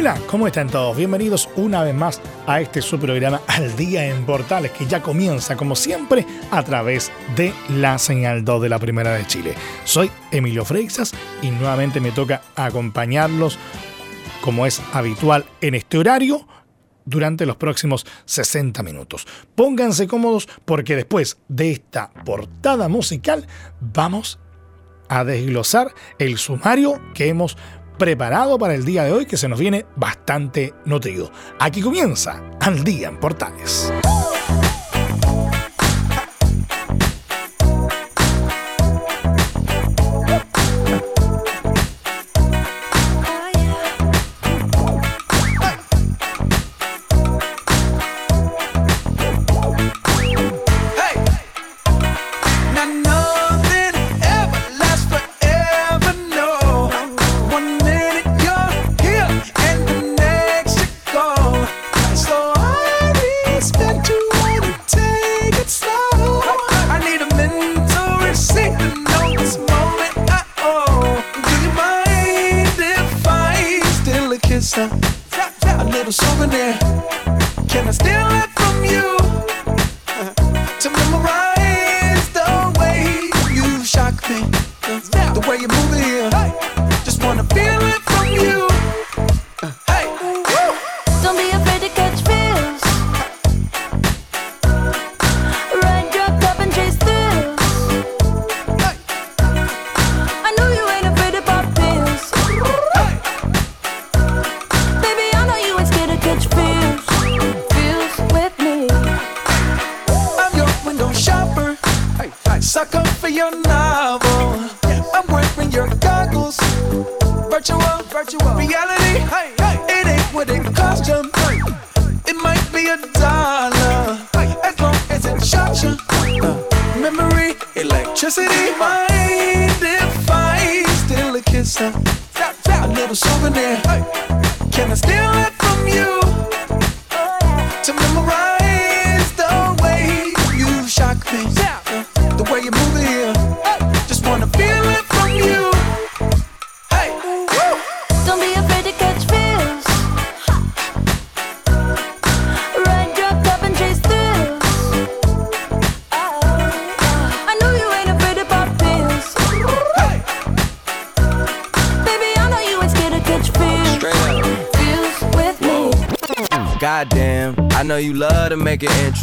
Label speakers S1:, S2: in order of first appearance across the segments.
S1: Hola, ¿cómo están todos? Bienvenidos una vez más a este su programa Al Día en Portales, que ya comienza, como siempre, a través de la señal 2 de la Primera de Chile. Soy Emilio Freixas y nuevamente me toca acompañarlos, como es habitual en este horario, durante los próximos 60 minutos. Pónganse cómodos porque después de esta portada musical vamos a desglosar el sumario que hemos preparado para el día de hoy que se nos viene bastante nutrido. Aquí comienza Al Día en Portales. you moving here? Hey.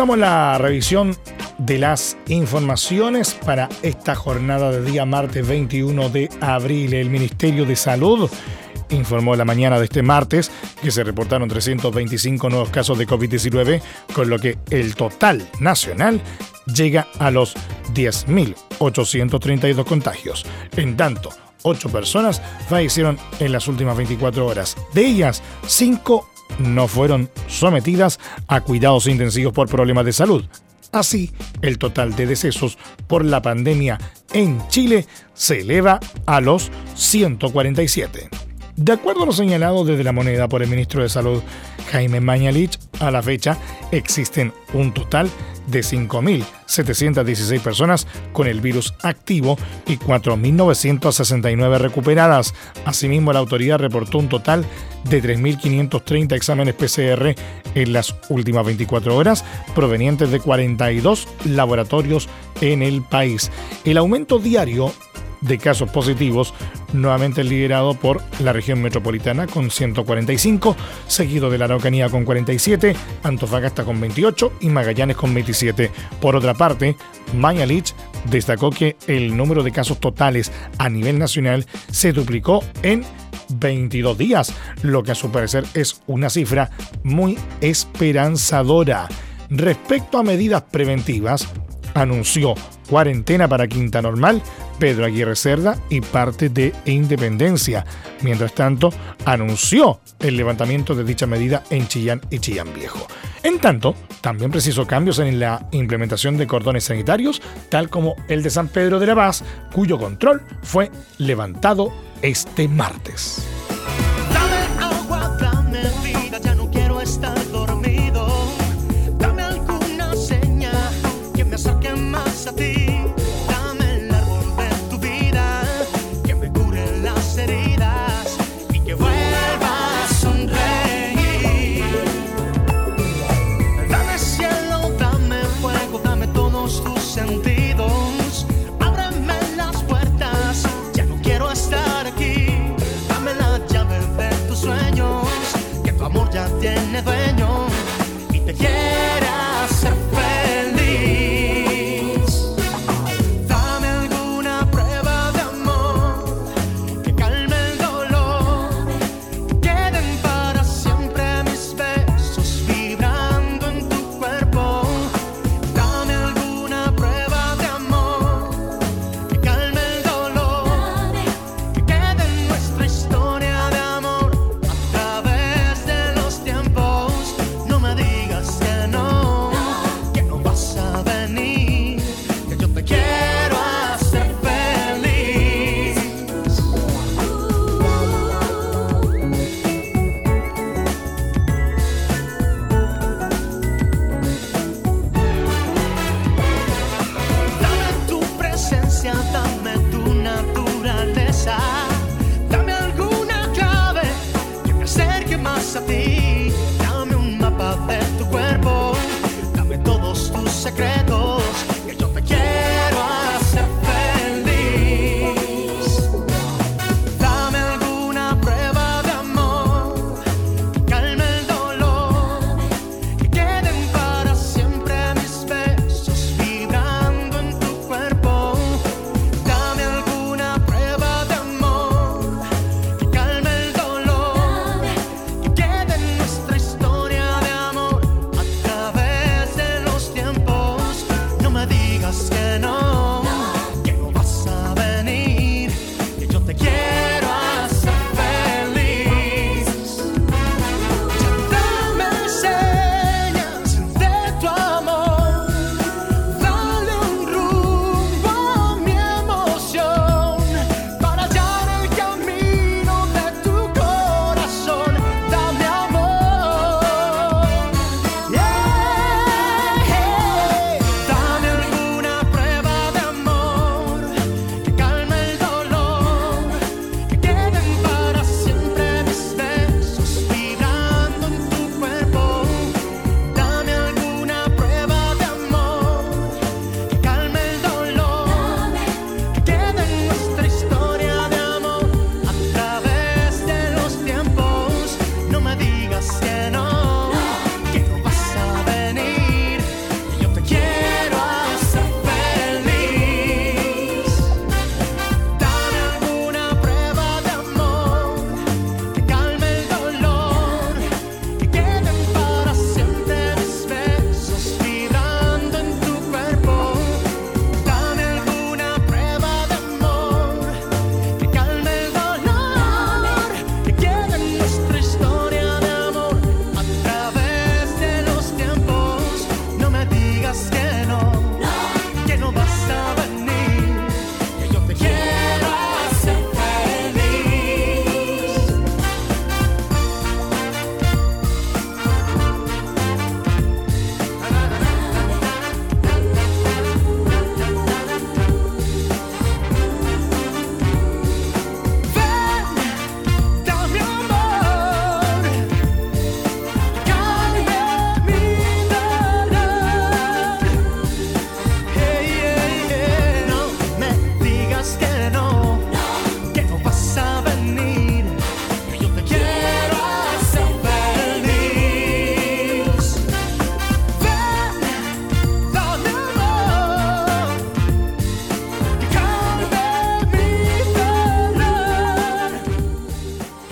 S1: Comenzamos la revisión de las informaciones para esta jornada de día martes 21 de abril. El Ministerio de Salud informó la mañana de este martes que se reportaron 325 nuevos casos de COVID-19, con lo que el total nacional llega a los 10.832 contagios. En tanto, 8 personas fallecieron en las últimas 24 horas. De ellas, 5 no fueron sometidas a cuidados intensivos por problemas de salud. Así, el total de decesos por la pandemia en Chile se eleva a los 147. De acuerdo a lo señalado desde la moneda por el ministro de Salud Jaime Mañalich, a la fecha existen un total de 5.716 personas con el virus activo y 4.969 recuperadas. Asimismo, la autoridad reportó un total de 3.530 exámenes PCR en las últimas 24 horas, provenientes de 42 laboratorios en el país. El aumento diario de casos positivos, nuevamente liderado por la región metropolitana con 145, seguido de la Araucanía con 47, Antofagasta con 28 y Magallanes con 27. Por otra parte, Mañalich destacó que el número de casos totales a nivel nacional se duplicó en 22 días, lo que a su parecer es una cifra muy esperanzadora. Respecto a medidas preventivas, anunció cuarentena para Quinta Normal, Pedro Aguirre Cerda y parte de Independencia. Mientras tanto, anunció el levantamiento de dicha medida en Chillán y Chillán Viejo. En tanto, también precisó cambios en la implementación de cordones sanitarios, tal como el de San Pedro de la Paz, cuyo control fue levantado este martes.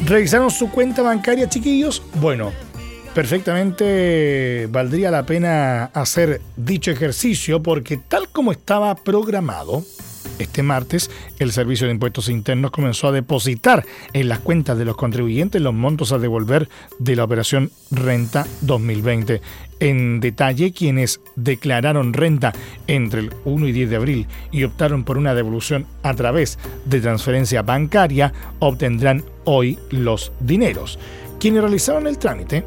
S1: ¿Revisaron su cuenta bancaria, chiquillos? Bueno, perfectamente valdría la pena hacer dicho ejercicio porque tal como estaba programado, este martes, el Servicio de Impuestos Internos comenzó a depositar en las cuentas de los contribuyentes los montos a devolver de la operación Renta 2020. En detalle, quienes declararon renta entre el 1 y 10 de abril y optaron por una devolución a través de transferencia bancaria obtendrán hoy los dineros. Quienes realizaron el trámite,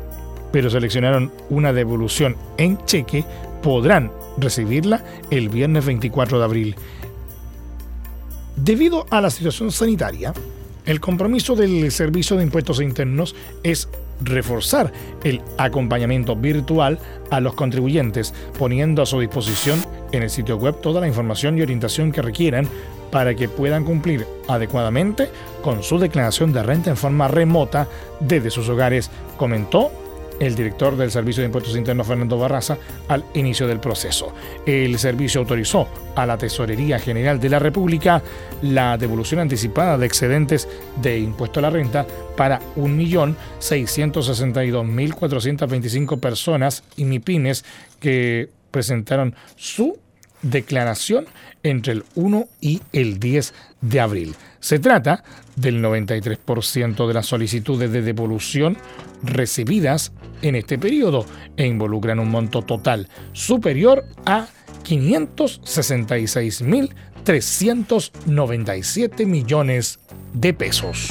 S1: pero seleccionaron una devolución en cheque, podrán recibirla el viernes 24 de abril. Debido a la situación sanitaria, el compromiso del Servicio de Impuestos Internos es reforzar el acompañamiento virtual a los contribuyentes, poniendo a su disposición en el sitio web toda la información y orientación que requieran para que puedan cumplir adecuadamente con su declaración de renta en forma remota desde sus hogares, comentó el director del Servicio de Impuestos Internos, Fernando Barraza, al inicio del proceso. El servicio autorizó a la Tesorería General de la República la devolución anticipada de excedentes de impuesto a la renta para 1.662.425 personas y MIPINES que presentaron su declaración entre el 1 y el 10 de abril. Se trata del 93% de las solicitudes de devolución recibidas en este periodo e involucran un monto total superior a 566.397 millones de pesos.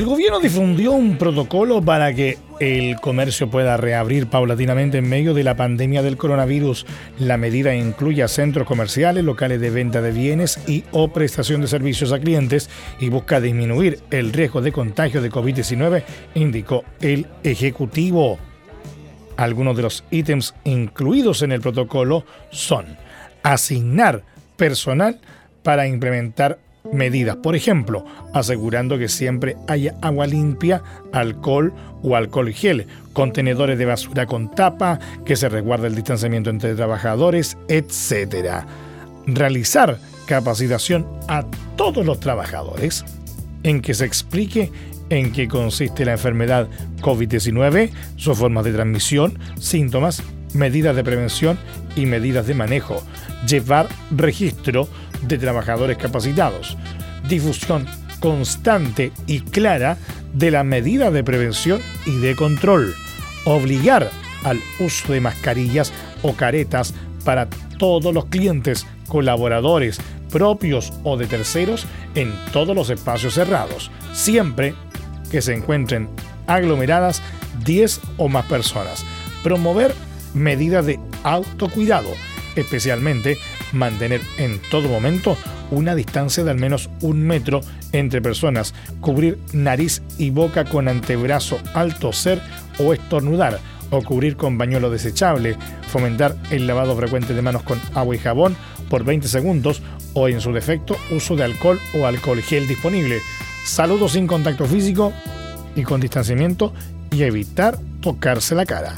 S1: El gobierno difundió un protocolo para que el comercio pueda reabrir paulatinamente en medio de la pandemia del coronavirus. La medida incluye a centros comerciales, locales de venta de bienes y o prestación de servicios a clientes y busca disminuir el riesgo de contagio de COVID-19, indicó el Ejecutivo. Algunos de los ítems incluidos en el protocolo son asignar personal para implementar medidas. Por ejemplo, asegurando que siempre haya agua limpia, alcohol o alcohol gel, contenedores de basura con tapa, que se resguarde el distanciamiento entre trabajadores, etc. Realizar capacitación a todos los trabajadores en que se explique en qué consiste la enfermedad COVID-19, sus formas de transmisión, síntomas, medidas de prevención y medidas de manejo. Llevar registro de trabajadores capacitados, difusión constante y clara de las medidas de prevención y de control, obligar al uso de mascarillas o caretas para todos los clientes, colaboradores, propios o de terceros en todos los espacios cerrados, siempre que se encuentren aglomeradas 10 o más personas. Promover medidas de autocuidado, especialmente mantener en todo momento una distancia de al menos un metro entre personas, cubrir nariz y boca con antebrazo al toser o estornudar, o cubrir con bañuelo desechable, fomentar el lavado frecuente de manos con agua y jabón por 20 segundos o en su defecto uso de alcohol o alcohol gel disponible. Saludos sin contacto físico y con distanciamiento y evitar tocarse la cara.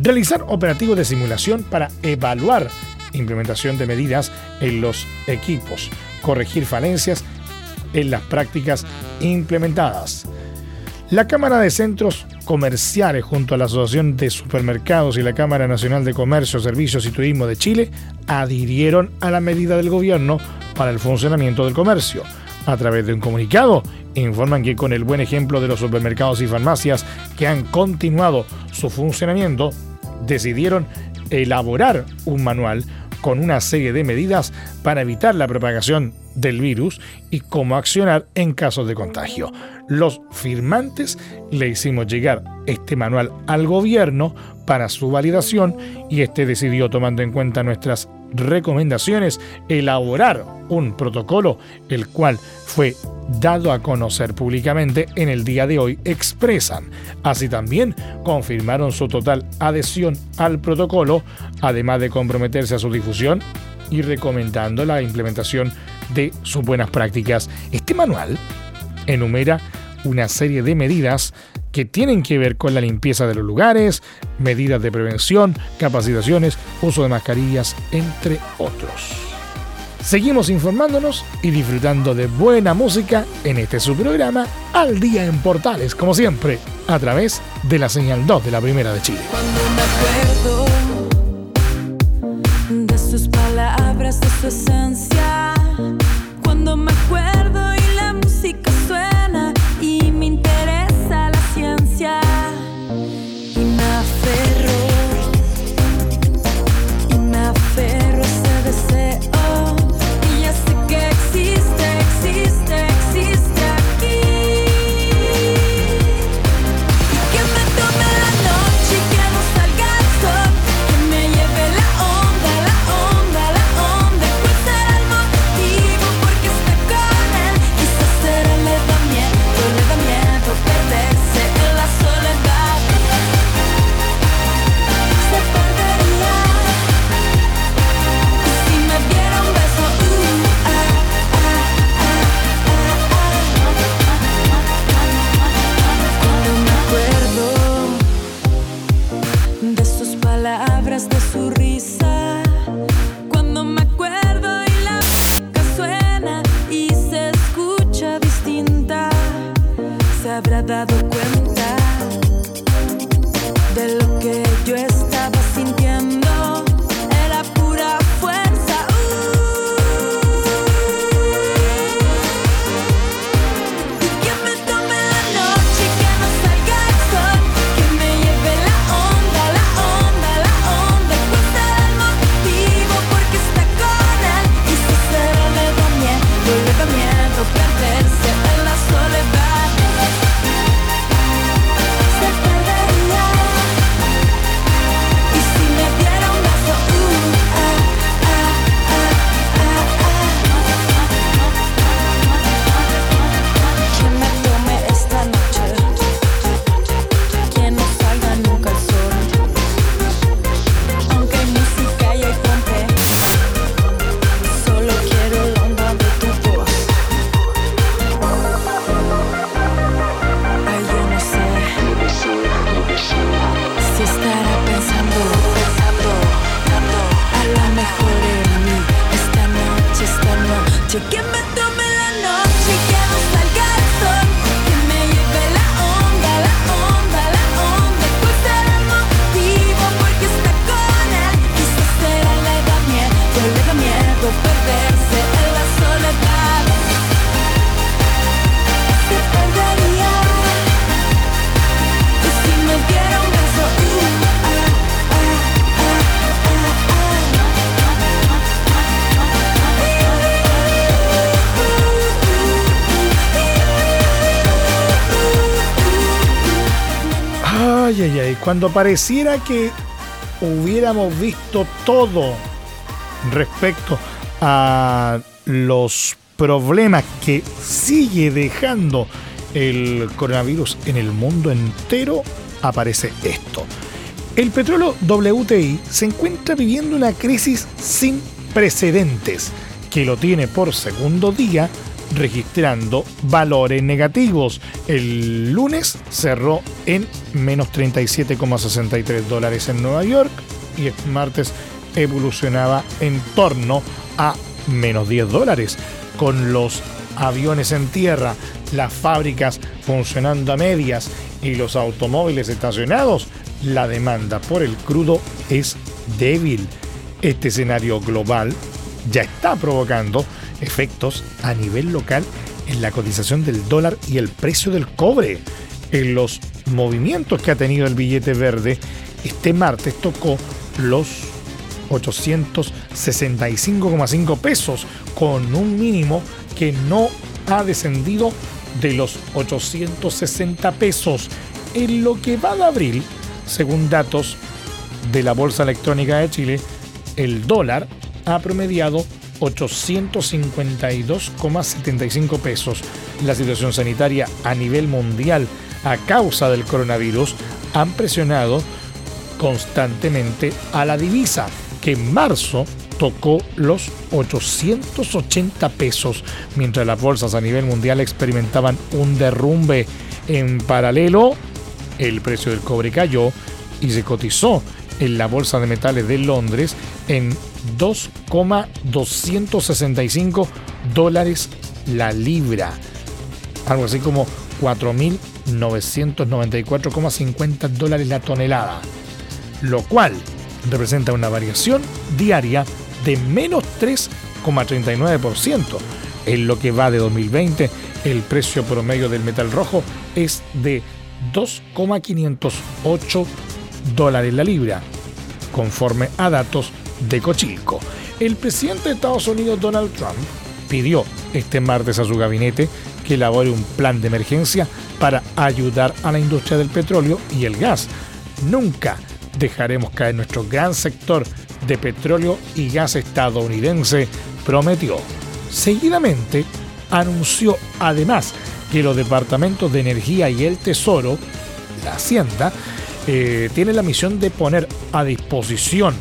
S1: Realizar operativos de simulación para evaluar implementación de medidas en los equipos, corregir falencias en las prácticas implementadas. La Cámara de Centros Comerciales junto a la Asociación de Supermercados y la Cámara Nacional de Comercio, Servicios y Turismo de Chile adhirieron a la medida del gobierno para el funcionamiento del comercio. A través de un comunicado, informan que con el buen ejemplo de los supermercados y farmacias que han continuado su funcionamiento, decidieron elaborar un manual con una serie de medidas para evitar la propagación del virus y cómo accionar en casos de contagio. Los firmantes le hicimos llegar este manual al gobierno para su validación y este decidió, tomando en cuenta nuestras recomendaciones, elaborar un protocolo, el cual fue dado a conocer públicamente en el día de hoy, expresan. Así también confirmaron su total adhesión al protocolo, además de comprometerse a su difusión y recomendando la implementación de sus buenas prácticas. Este manual enumera una serie de medidas que tienen que ver con la limpieza de los lugares, medidas de prevención, capacitaciones, uso de mascarillas, entre otros. Seguimos informándonos y disfrutando de buena música en este su programa Al Día en Portales, como siempre, a través de la señal 2 de la Primera de Chile.
S2: Cuando me acuerdo de sus palabras, de su esencia, cuando
S1: pareciera que hubiéramos visto todo respecto a los problemas que sigue dejando el coronavirus en el mundo entero, aparece esto. El petróleo WTI se encuentra viviendo una crisis sin precedentes que lo tiene por segundo día registrando valores negativos. El lunes cerró en menos 37,63 dólares en Nueva York y el martes evolucionaba en torno a menos 10 dólares. Con los aviones en tierra, las fábricas funcionando a medias y los automóviles estacionados, la demanda por el crudo es débil. Este escenario global ya está provocando efectos a nivel local en la cotización del dólar y el precio del cobre. En los movimientos que ha tenido el billete verde, este martes tocó los 865,5 pesos con un mínimo que no ha descendido de los 860 pesos. En lo que va de abril, según datos de la Bolsa Electrónica de Chile, el dólar ha promediado 852,75 pesos. La situación sanitaria a nivel mundial a causa del coronavirus han presionado constantemente a la divisa, que en marzo tocó los 880 pesos, mientras las bolsas a nivel mundial experimentaban un derrumbe. En paralelo, el precio del cobre cayó y se cotizó en la Bolsa de Metales de Londres en 2,265 dólares la libra. Algo así como 4.994,50 dólares la tonelada. Lo cual representa una variación diaria de menos 3,39%. En lo que va de 2020, el precio promedio del metal rojo es de 2,508 dólares la libra, conforme a datos de Cochilco. El presidente de Estados Unidos, Donald Trump, pidió este martes a su gabinete que elabore un plan de emergencia para ayudar a la industria del petróleo y el gas. Nunca dejaremos caer nuestro gran sector de petróleo y gas estadounidense, prometió. Seguidamente, anunció además que los departamentos de energía y el tesoro, la hacienda, eh, tiene la misión de poner a disposición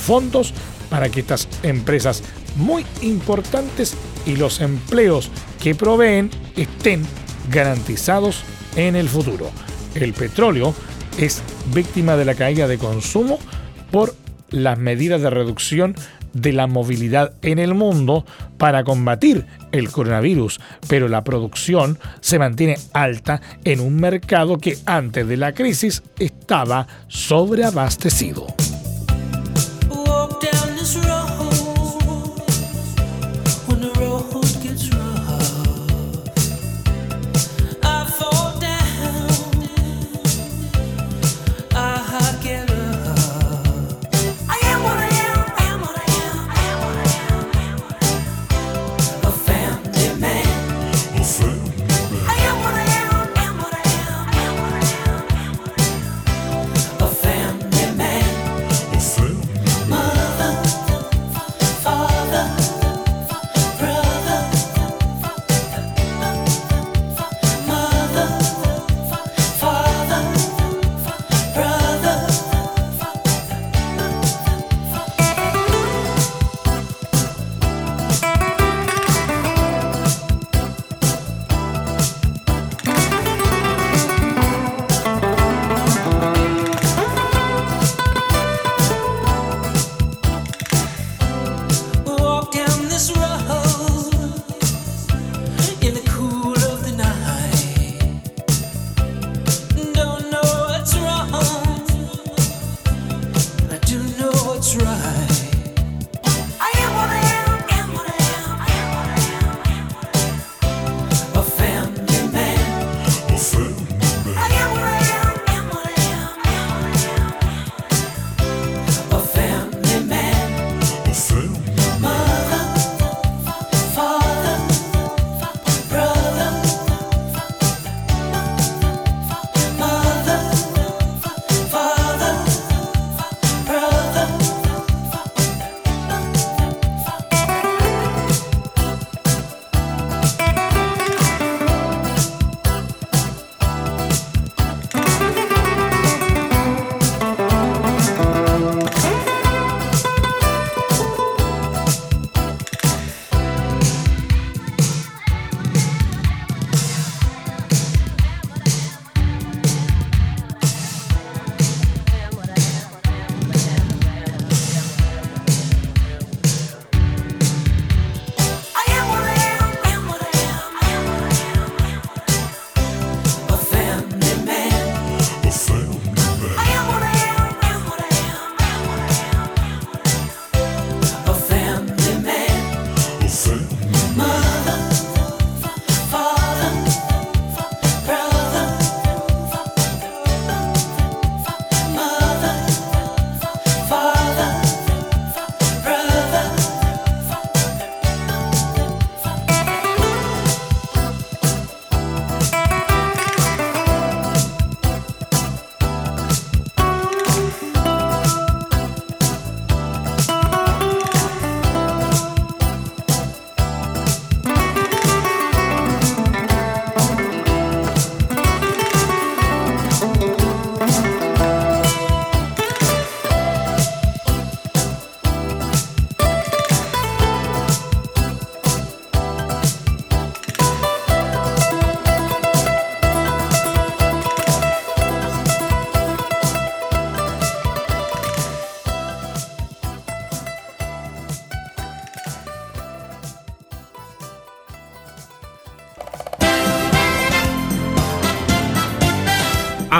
S1: fondos para que estas empresas muy importantes y los empleos que proveen estén garantizados en el futuro. El petróleo es víctima de la caída de consumo por las medidas de reducción de la movilidad en el mundo para combatir el coronavirus, pero la producción se mantiene alta en un mercado que antes de la crisis estaba sobreabastecido.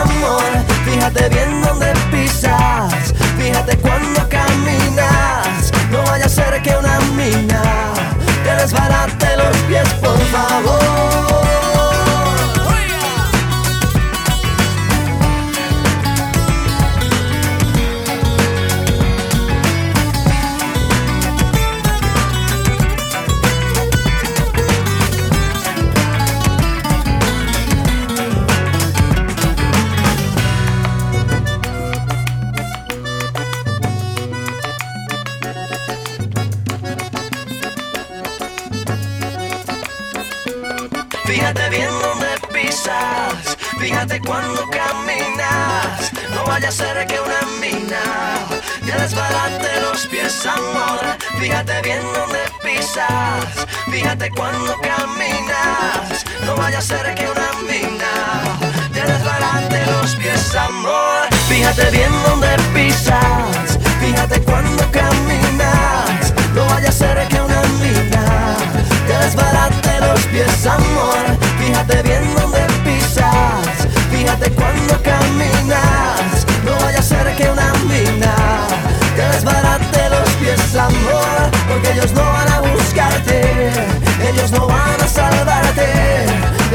S3: amor. Fíjate bien dónde Ellos no van a buscarte, ellos no van a salvarte,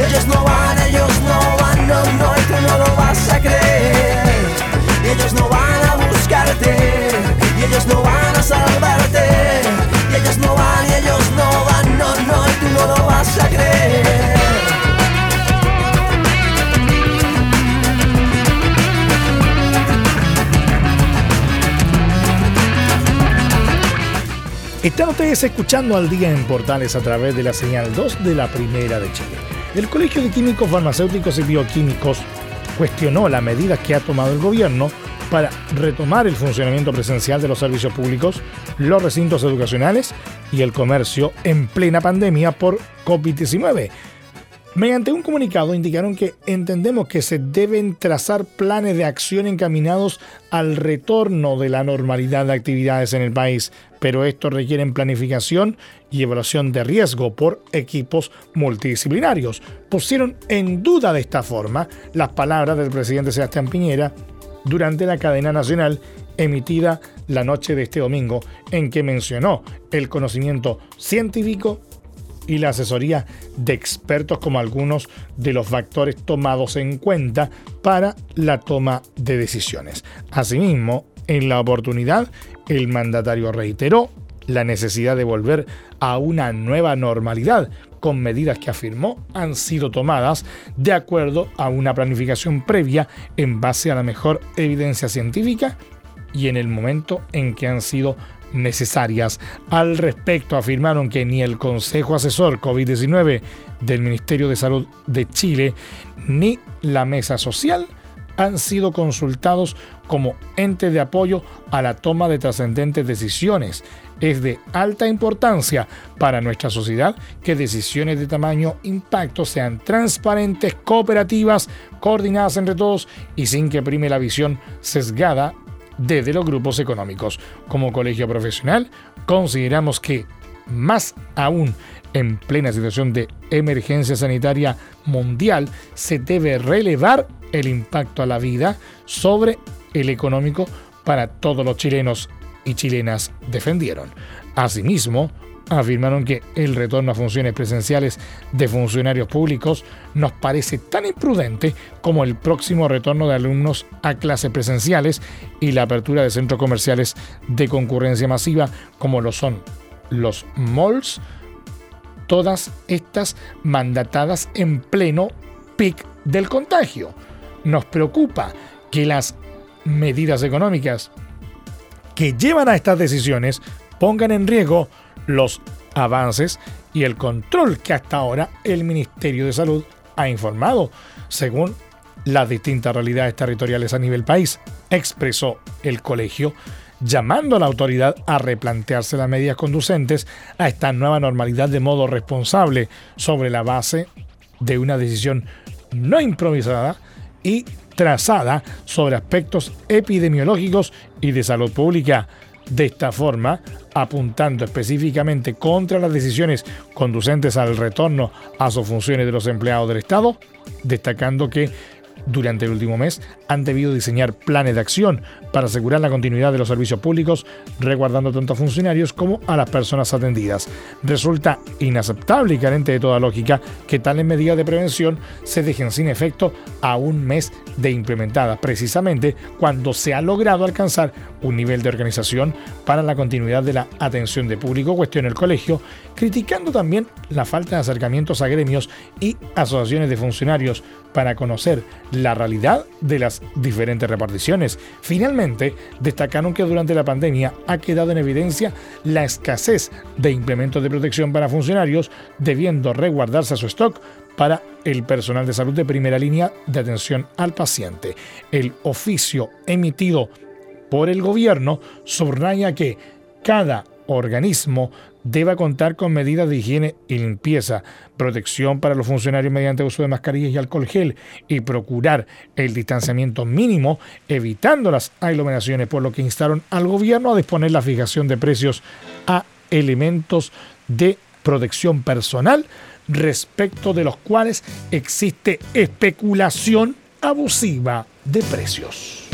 S3: ellos no van, ellos no van, no, no, y tú no lo vas a creer. Ellos no van a buscarte, ellos no van a salvarte, ellos no van, ellos no van, no, no, y tú no lo vas a creer.
S1: Están ustedes escuchando al día en Portales a través de la señal 2 de la Primera de Chile. El Colegio de Químicos Farmacéuticos y Bioquímicos cuestionó las medidas que ha tomado el gobierno para retomar el funcionamiento presencial de los servicios públicos, los recintos educacionales y el comercio en plena pandemia por COVID-19, Mediante un comunicado indicaron que entendemos que se deben trazar planes de acción encaminados al retorno de la normalidad de actividades en el país, pero estos requieren planificación y evaluación de riesgo por equipos multidisciplinarios. Pusieron en duda de esta forma las palabras del presidente Sebastián Piñera durante la cadena nacional emitida la noche de este domingo, en que mencionó el conocimiento científico y la asesoría de expertos como algunos de los factores tomados en cuenta para la toma de decisiones. Asimismo, en la oportunidad, el mandatario reiteró la necesidad de volver a una nueva normalidad con medidas que afirmó han sido tomadas de acuerdo a una planificación previa en base a la mejor evidencia científica y en el momento en que han sido necesarias. Al respecto afirmaron que ni el Consejo Asesor COVID-19 del Ministerio de Salud de Chile ni la Mesa Social han sido consultados como ente de apoyo a la toma de trascendentes decisiones. Es de alta importancia para nuestra sociedad que decisiones de tamaño impacto sean transparentes, cooperativas, coordinadas entre todos y sin que prime la visión sesgada desde los grupos económicos. Como colegio profesional, consideramos que, más aún en plena situación de emergencia sanitaria mundial, se debe relevar el impacto a la vida sobre el económico para todos los chilenos y chilenas defendieron. Asimismo, afirmaron que el retorno a funciones presenciales de funcionarios públicos nos parece tan imprudente como el próximo retorno de alumnos a clases presenciales y la apertura de centros comerciales de concurrencia masiva como lo son los malls, todas estas mandatadas en pleno pic del contagio. Nos preocupa que las medidas económicas que llevan a estas decisiones pongan en riesgo los avances y el control que hasta ahora el Ministerio de Salud ha informado, según las distintas realidades territoriales a nivel país, expresó el colegio, llamando a la autoridad a replantearse las medidas conducentes a esta nueva normalidad de modo responsable sobre la base de una decisión no improvisada y trazada sobre aspectos epidemiológicos y de salud pública. De esta forma, apuntando específicamente contra las decisiones conducentes al retorno a sus funciones de los empleados del Estado, destacando que durante el último mes han debido diseñar planes de acción para asegurar la continuidad de los servicios públicos, resguardando tanto a funcionarios como a las personas atendidas. Resulta inaceptable y carente de toda lógica que tales medidas de prevención se dejen sin efecto a un mes de implementadas, precisamente cuando se ha logrado alcanzar un nivel de organización para la continuidad de la atención de público, cuestiona el colegio, criticando también la falta de acercamientos a gremios y asociaciones de funcionarios para conocer la realidad de las diferentes reparticiones. Finalmente, destacaron que durante la pandemia ha quedado en evidencia la escasez de implementos de protección para funcionarios, debiendo resguardarse a su stock para el personal de salud de primera línea de atención al paciente. El oficio emitido por el gobierno subraya que cada organismo deba contar con medidas de higiene y limpieza, protección para los funcionarios mediante uso de mascarillas y alcohol gel y procurar el distanciamiento mínimo, evitando las aglomeraciones, por lo que instaron al gobierno a disponer la fijación de precios a elementos de protección personal respecto de los cuales existe especulación abusiva de precios.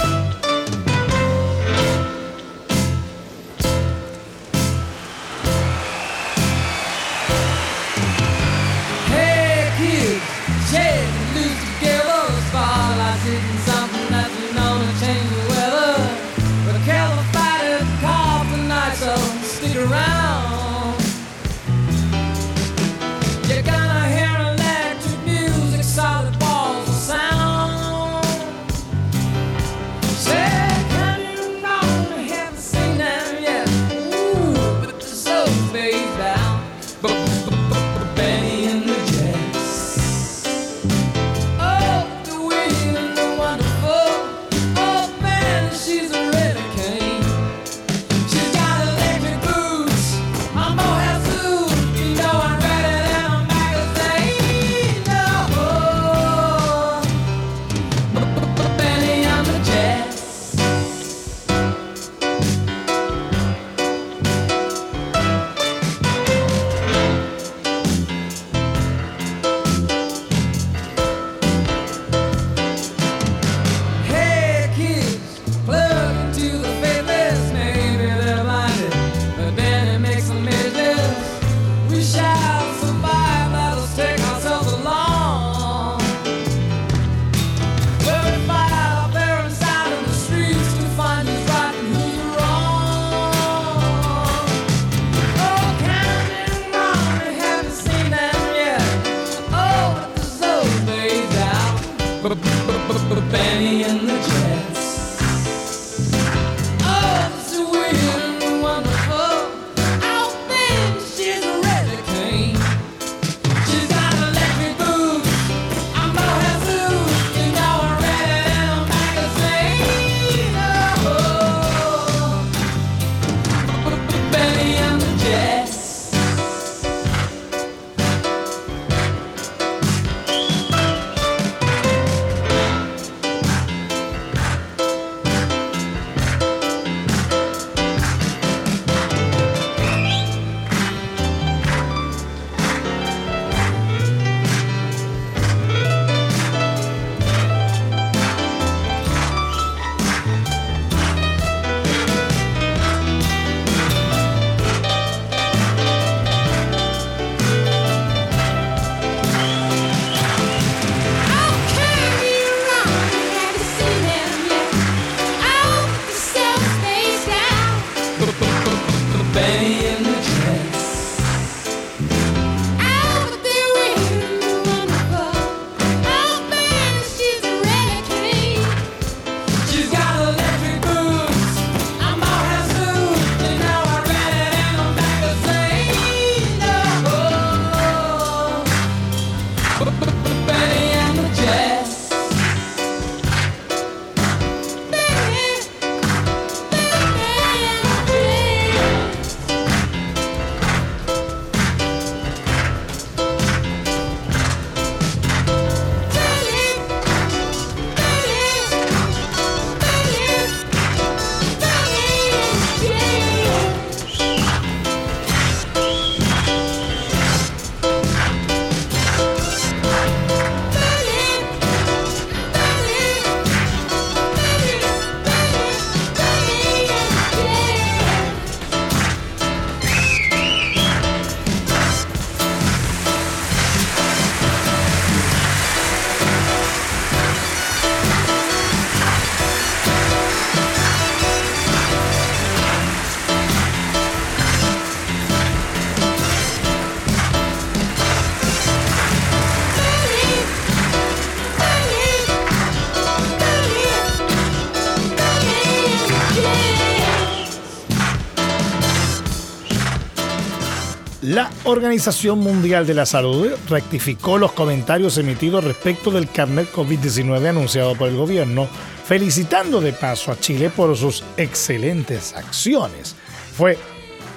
S1: Organización Mundial de la Salud rectificó los comentarios emitidos respecto del carnet COVID-19 anunciado por el gobierno, felicitando de paso a Chile por sus excelentes acciones. Fue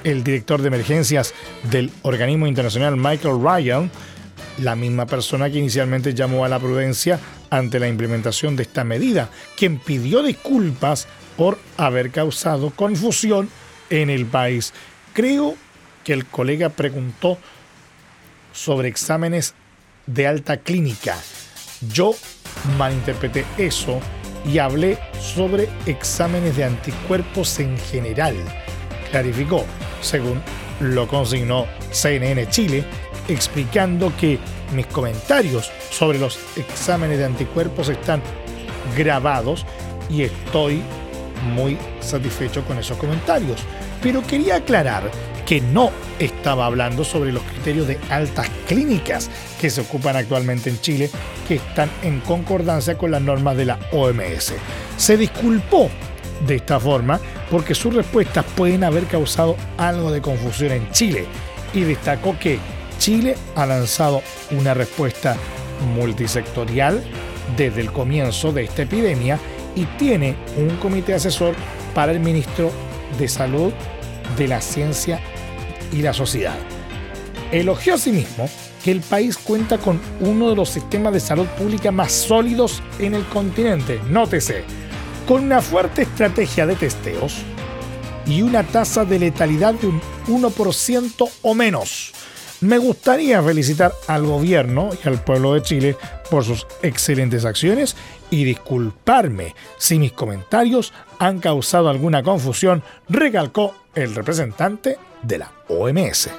S1: el director de emergencias del organismo internacional Michael Ryan, la misma persona que inicialmente llamó a la prudencia ante la implementación de esta medida, quien pidió disculpas por haber causado confusión en el país. Creo que el colega preguntó sobre exámenes de alta clínica. Yo malinterpreté eso y hablé sobre exámenes de anticuerpos en general. Clarificó, según lo consignó CNN Chile, explicando que mis comentarios sobre los exámenes de anticuerpos están grabados y estoy muy satisfecho con esos comentarios. Pero quería aclarar que no estaba hablando sobre los criterios de altas clínicas que se ocupan actualmente en Chile, que están en concordancia con las normas de la OMS. Se disculpó de esta forma porque sus respuestas pueden haber causado algo de confusión en Chile y destacó que Chile ha lanzado una respuesta multisectorial desde el comienzo de esta epidemia y tiene un comité asesor para el ministro de Salud de la Ciencia y la Sociedad. Elogió asimismo que el país cuenta con uno de los sistemas de salud pública más sólidos en el continente, nótese, con una fuerte estrategia de testeos y una tasa de letalidad de un 1% o menos. Me gustaría felicitar al gobierno y al pueblo de Chile por sus excelentes acciones y disculparme si mis comentarios han causado alguna confusión, recalcó el representante de la OMS.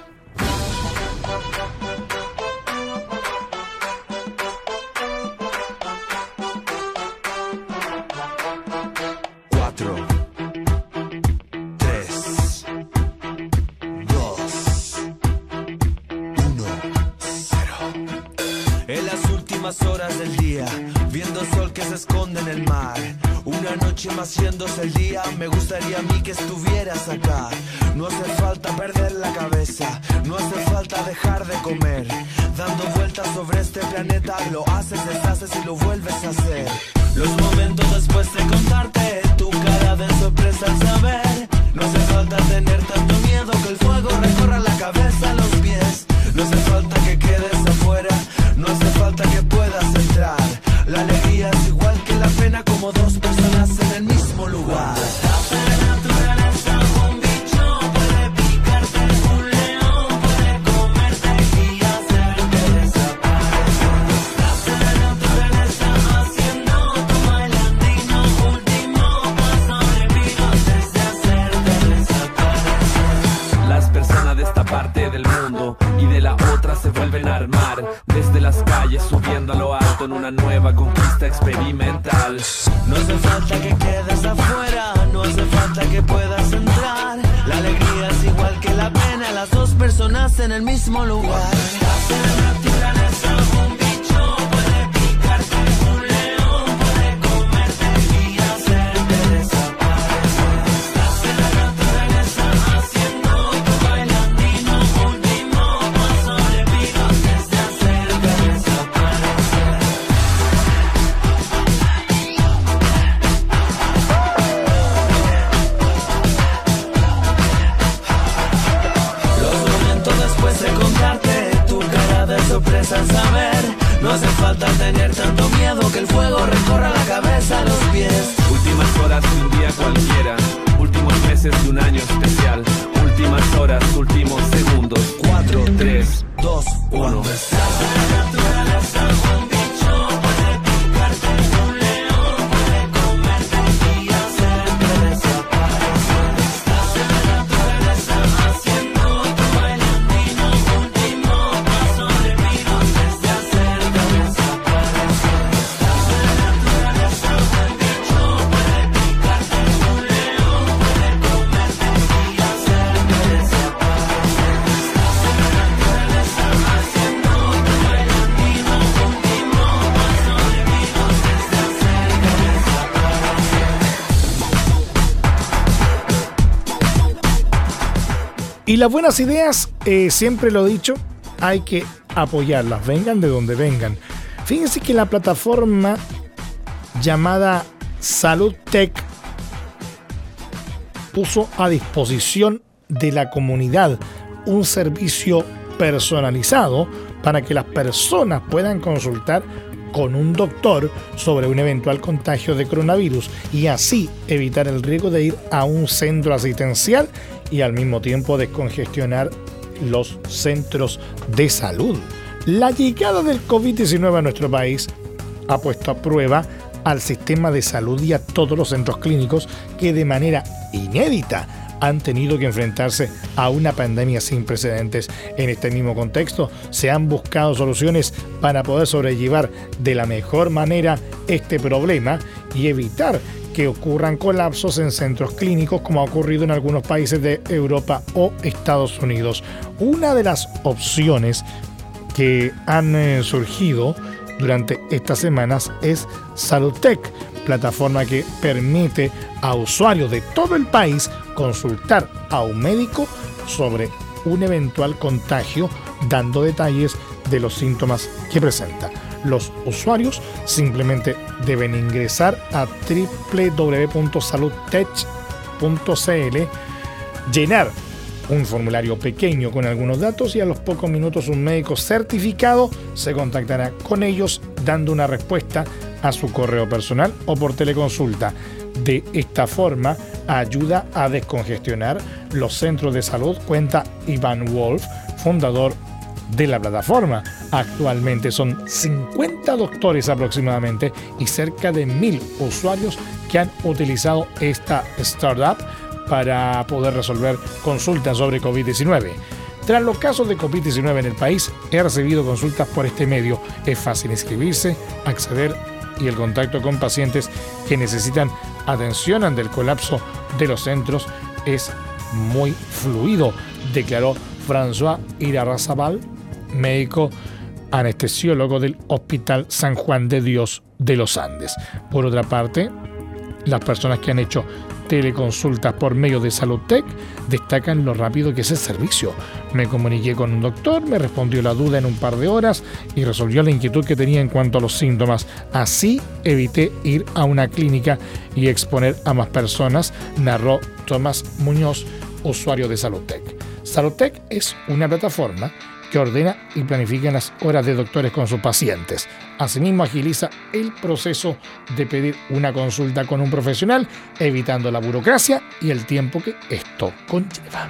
S4: Estuvieras acá. No hace falta perder la cabeza, no hace falta dejar de comer. Dando vueltas sobre este planeta, lo haces, deshaces y lo vuelves a hacer.
S5: Las
S1: buenas ideas, eh, siempre lo he dicho, hay que apoyarlas, vengan de donde vengan. Fíjense que la plataforma llamada Salud Tech puso a disposición de la comunidad un servicio personalizado para que las personas puedan consultar con un doctor sobre un eventual contagio de coronavirus y así evitar el riesgo de ir a un centro asistencial y al mismo tiempo descongestionar los centros de salud. La llegada del COVID-19 a nuestro país ha puesto a prueba al sistema de salud y a todos los centros clínicos que de manera inédita han tenido que enfrentarse a una pandemia sin precedentes. En este mismo contexto, se han buscado soluciones para poder sobrellevar de la mejor manera este problema y evitar que ocurran colapsos en centros clínicos como ha ocurrido en algunos países de Europa o Estados Unidos. Una de las opciones que han eh, surgido durante estas semanas es SaludTech, plataforma que permite a usuarios de todo el país consultar a un médico sobre un eventual contagio, dando detalles de los síntomas que presenta. Los usuarios simplemente deben ingresar a www.saludtech.cl, llenar un formulario pequeño con algunos datos y a los pocos minutos un médico certificado se contactará con ellos dando una respuesta a su correo personal o por teleconsulta. De esta forma ayuda a descongestionar los centros de salud, cuenta Iván Wolf, fundador de la plataforma. Actualmente son 50 doctores aproximadamente y cerca de mil usuarios que han utilizado esta startup para poder resolver consultas sobre COVID-19. Tras los casos de COVID-19 en el país, he recibido consultas por este medio. Es fácil inscribirse, acceder y el contacto con pacientes que necesitan atención ante el colapso de los centros es muy fluido, declaró François Irarrazabal, médico anestesiólogo del Hospital San Juan de Dios de los Andes. Por otra parte, las personas que han hecho teleconsultas por medio de SaludTech destacan lo rápido que es el servicio. Me comuniqué con un doctor, me respondió la duda en un par de horas y resolvió la inquietud que tenía en cuanto a los síntomas. Así evité ir a una clínica y exponer a más personas, narró Tomás Muñoz, usuario de SaludTech. SaludTech es una plataforma que ordena y planifica las horas de doctores con sus pacientes. Asimismo, agiliza el proceso de pedir una consulta con un profesional, evitando la burocracia y el tiempo que esto conlleva.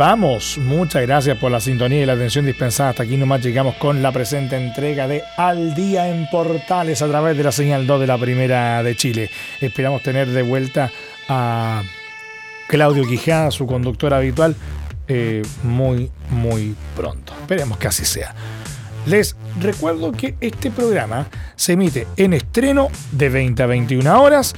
S1: Vamos. Muchas gracias por la sintonía y la atención dispensada. Hasta aquí nomás llegamos con la presente entrega de Al Día en Portales a través de la señal 2 de la Primera de Chile. Esperamos tener de vuelta a Claudio Quijada, su conductor habitual, eh, muy, muy pronto. Esperemos que así sea. Les recuerdo que este programa se emite en estreno de 20 a 21 horas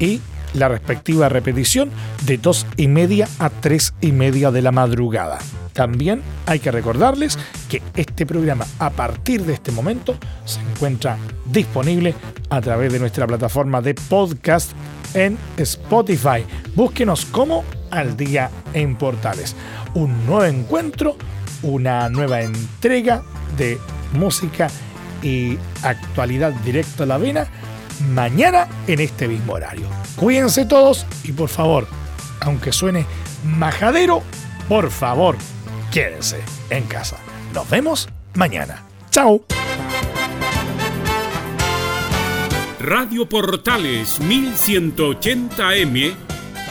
S1: y la respectiva repetición de 2 y media a 3 y media de la madrugada. También hay que recordarles que este programa a partir de este momento se encuentra disponible a través de nuestra plataforma de podcast en Spotify. Búsquenos como Al Día en Portales. Un nuevo encuentro, una nueva entrega de música y actualidad directo a la vena mañana en este mismo horario. Cuídense todos y por favor, aunque suene majadero, por favor, quédense en casa. Nos vemos mañana. Chao.
S6: Radio Portales 1180M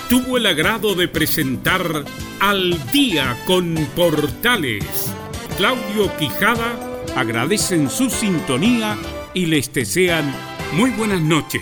S6: tuvo el agrado de presentar Al Día con Portales. Claudio Quijada agradecen su sintonía y les desean muy buenas noches.